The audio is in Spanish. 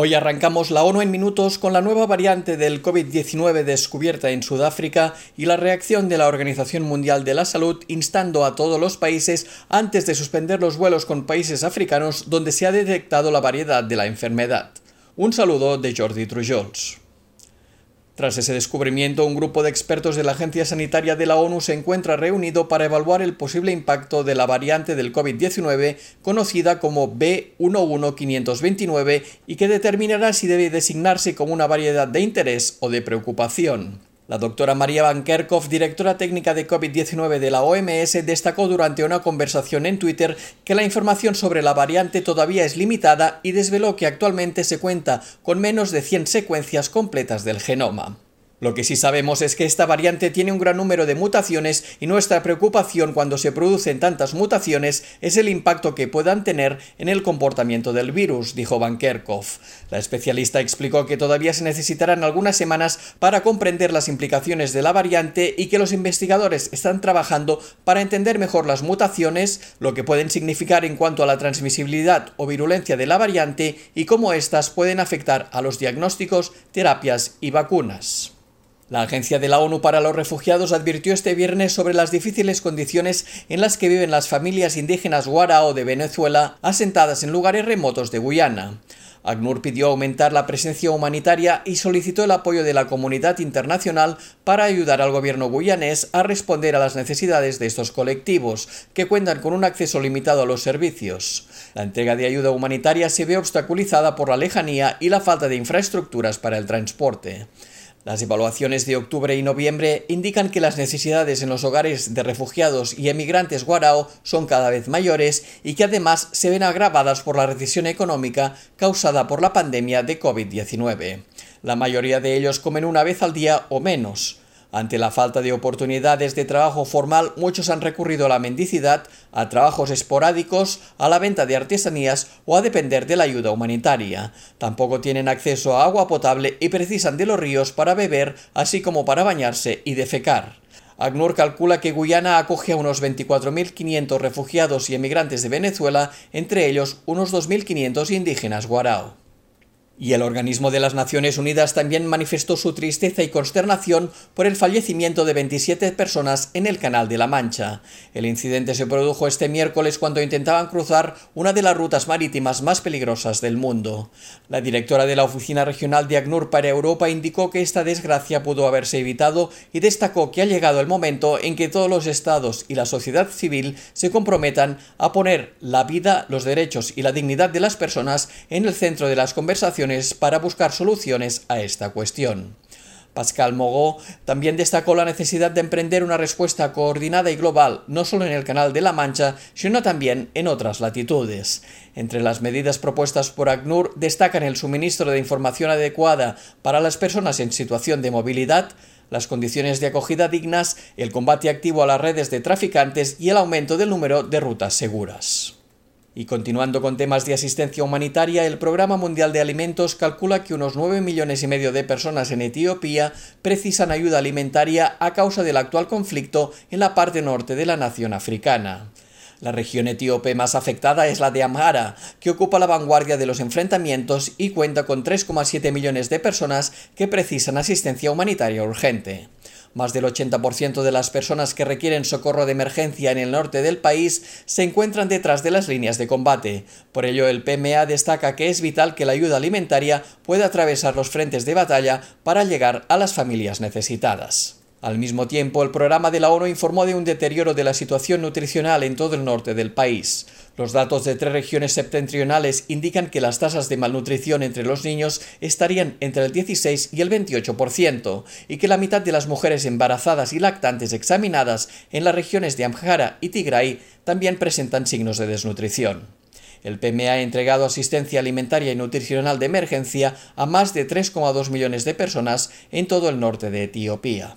Hoy arrancamos la ONU en minutos con la nueva variante del COVID-19 descubierta en Sudáfrica y la reacción de la Organización Mundial de la Salud instando a todos los países antes de suspender los vuelos con países africanos donde se ha detectado la variedad de la enfermedad. Un saludo de Jordi Trujols. Tras ese descubrimiento, un grupo de expertos de la Agencia Sanitaria de la ONU se encuentra reunido para evaluar el posible impacto de la variante del COVID-19 conocida como B11529 y que determinará si debe designarse como una variedad de interés o de preocupación. La doctora María Van Kerkhoff, directora técnica de COVID-19 de la OMS, destacó durante una conversación en Twitter que la información sobre la variante todavía es limitada y desveló que actualmente se cuenta con menos de 100 secuencias completas del genoma. Lo que sí sabemos es que esta variante tiene un gran número de mutaciones y nuestra preocupación cuando se producen tantas mutaciones es el impacto que puedan tener en el comportamiento del virus, dijo Van Kerkhoff. La especialista explicó que todavía se necesitarán algunas semanas para comprender las implicaciones de la variante y que los investigadores están trabajando para entender mejor las mutaciones, lo que pueden significar en cuanto a la transmisibilidad o virulencia de la variante y cómo éstas pueden afectar a los diagnósticos, terapias y vacunas. La Agencia de la ONU para los Refugiados advirtió este viernes sobre las difíciles condiciones en las que viven las familias indígenas Guarao de Venezuela asentadas en lugares remotos de Guyana. ACNUR pidió aumentar la presencia humanitaria y solicitó el apoyo de la comunidad internacional para ayudar al gobierno guyanés a responder a las necesidades de estos colectivos, que cuentan con un acceso limitado a los servicios. La entrega de ayuda humanitaria se ve obstaculizada por la lejanía y la falta de infraestructuras para el transporte. Las evaluaciones de octubre y noviembre indican que las necesidades en los hogares de refugiados y emigrantes guarao son cada vez mayores y que además se ven agravadas por la recesión económica causada por la pandemia de COVID-19. La mayoría de ellos comen una vez al día o menos. Ante la falta de oportunidades de trabajo formal, muchos han recurrido a la mendicidad, a trabajos esporádicos, a la venta de artesanías o a depender de la ayuda humanitaria. Tampoco tienen acceso a agua potable y precisan de los ríos para beber, así como para bañarse y defecar. ACNUR calcula que Guyana acoge a unos 24.500 refugiados y emigrantes de Venezuela, entre ellos unos 2.500 indígenas guarao. Y el organismo de las Naciones Unidas también manifestó su tristeza y consternación por el fallecimiento de 27 personas en el Canal de la Mancha. El incidente se produjo este miércoles cuando intentaban cruzar una de las rutas marítimas más peligrosas del mundo. La directora de la Oficina Regional de ACNUR para Europa indicó que esta desgracia pudo haberse evitado y destacó que ha llegado el momento en que todos los estados y la sociedad civil se comprometan a poner la vida, los derechos y la dignidad de las personas en el centro de las conversaciones para buscar soluciones a esta cuestión. Pascal Mogó también destacó la necesidad de emprender una respuesta coordinada y global, no solo en el Canal de la Mancha, sino también en otras latitudes. Entre las medidas propuestas por ACNUR destacan el suministro de información adecuada para las personas en situación de movilidad, las condiciones de acogida dignas, el combate activo a las redes de traficantes y el aumento del número de rutas seguras. Y continuando con temas de asistencia humanitaria, el Programa Mundial de Alimentos calcula que unos 9 millones y medio de personas en Etiopía precisan ayuda alimentaria a causa del actual conflicto en la parte norte de la nación africana. La región etíope más afectada es la de Amhara, que ocupa la vanguardia de los enfrentamientos y cuenta con 3,7 millones de personas que precisan asistencia humanitaria urgente. Más del 80% de las personas que requieren socorro de emergencia en el norte del país se encuentran detrás de las líneas de combate. Por ello, el PMA destaca que es vital que la ayuda alimentaria pueda atravesar los frentes de batalla para llegar a las familias necesitadas. Al mismo tiempo, el programa de la ONU informó de un deterioro de la situación nutricional en todo el norte del país. Los datos de tres regiones septentrionales indican que las tasas de malnutrición entre los niños estarían entre el 16 y el 28%, y que la mitad de las mujeres embarazadas y lactantes examinadas en las regiones de Amhara y Tigray también presentan signos de desnutrición. El PMA ha entregado asistencia alimentaria y nutricional de emergencia a más de 3,2 millones de personas en todo el norte de Etiopía.